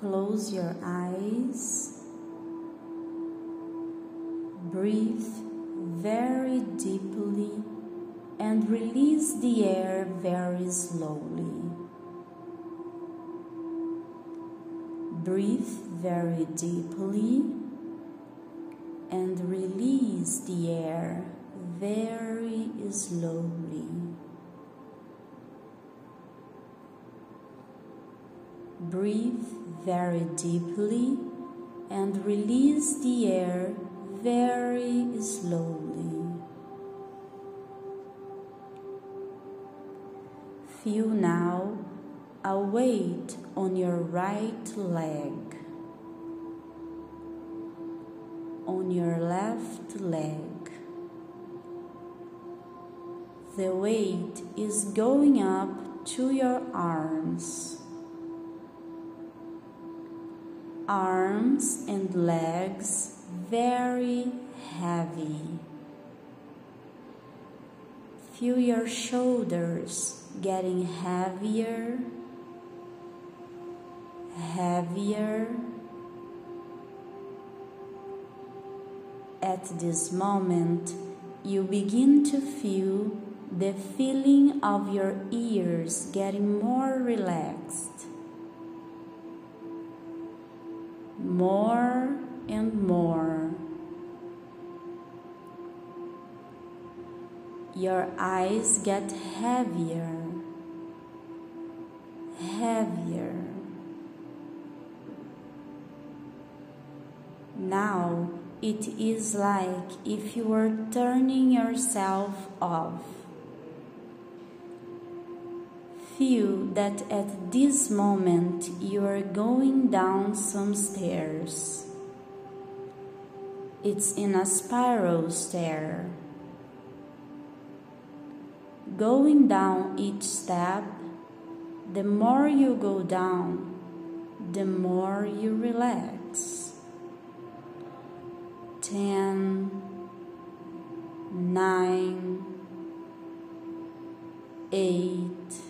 Close your eyes. Breathe very deeply and release the air very slowly. Breathe very deeply and release the air very slowly. Breathe very deeply and release the air very slowly. Feel now a weight on your right leg, on your left leg. The weight is going up to your arms. Arms and legs very heavy. Feel your shoulders getting heavier, heavier. At this moment, you begin to feel the feeling of your ears getting more relaxed, more and more. Your eyes get heavier, heavier. Now it is like if you were turning yourself off. Feel that at this moment you are going down some stairs. It's in a spiral stair. Going down each step, the more you go down, the more you relax. 10, 9, 8,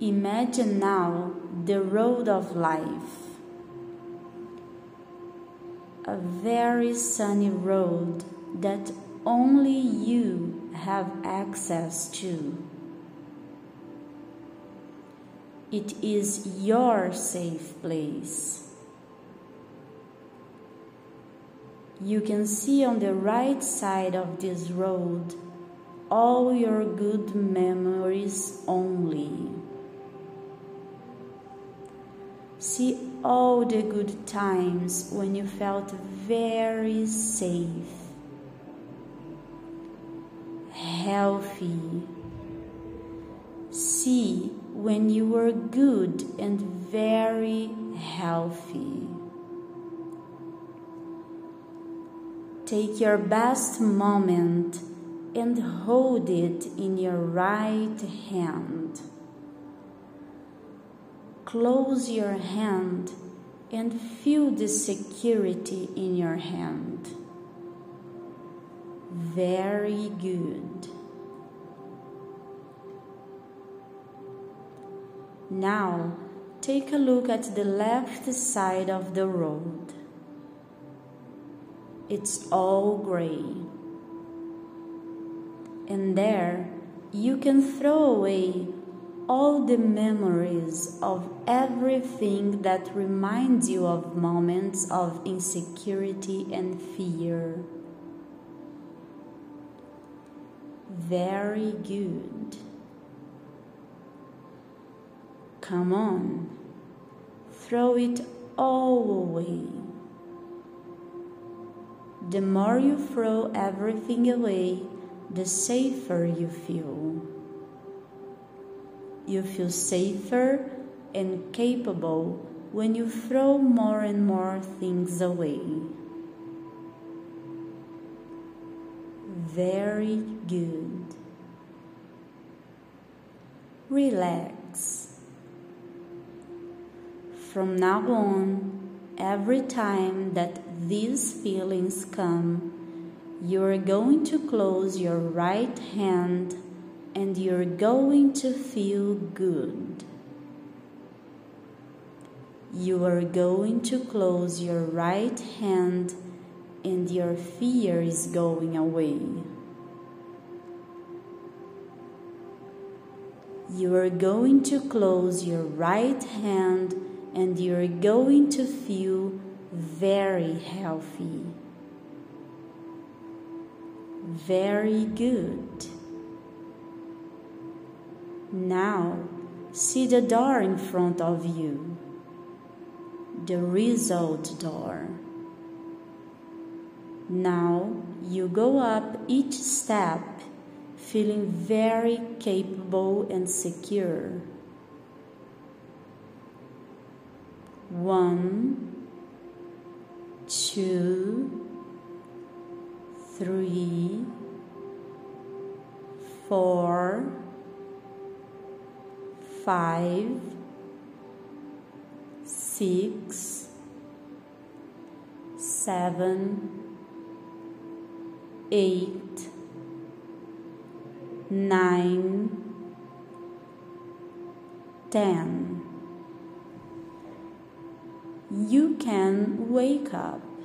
Imagine now the road of life a very sunny road that only you have access to. It is your safe place. You can see on the right side of this road all your good memories only. See all the good times when you felt very safe, healthy. See when you were good and very healthy. Take your best moment and hold it in your right hand. Close your hand and feel the security in your hand. Very good. Now take a look at the left side of the road. It's all gray. And there you can throw away all the memories of everything that reminds you of moments of insecurity and fear. Very good. Come on, throw it all away. The more you throw everything away, the safer you feel. You feel safer and capable when you throw more and more things away. Very good. Relax. From now on, every time that these feelings come, you are going to close your right hand and you're going to feel good. You are going to close your right hand and your fear is going away. You are going to close your right hand and you're going to feel very healthy. Very good. Now, see the door in front of you, the result door. Now you go up each step feeling very capable and secure. One, two, three, four, five, six, seven, eight, nine, ten. You can wake up.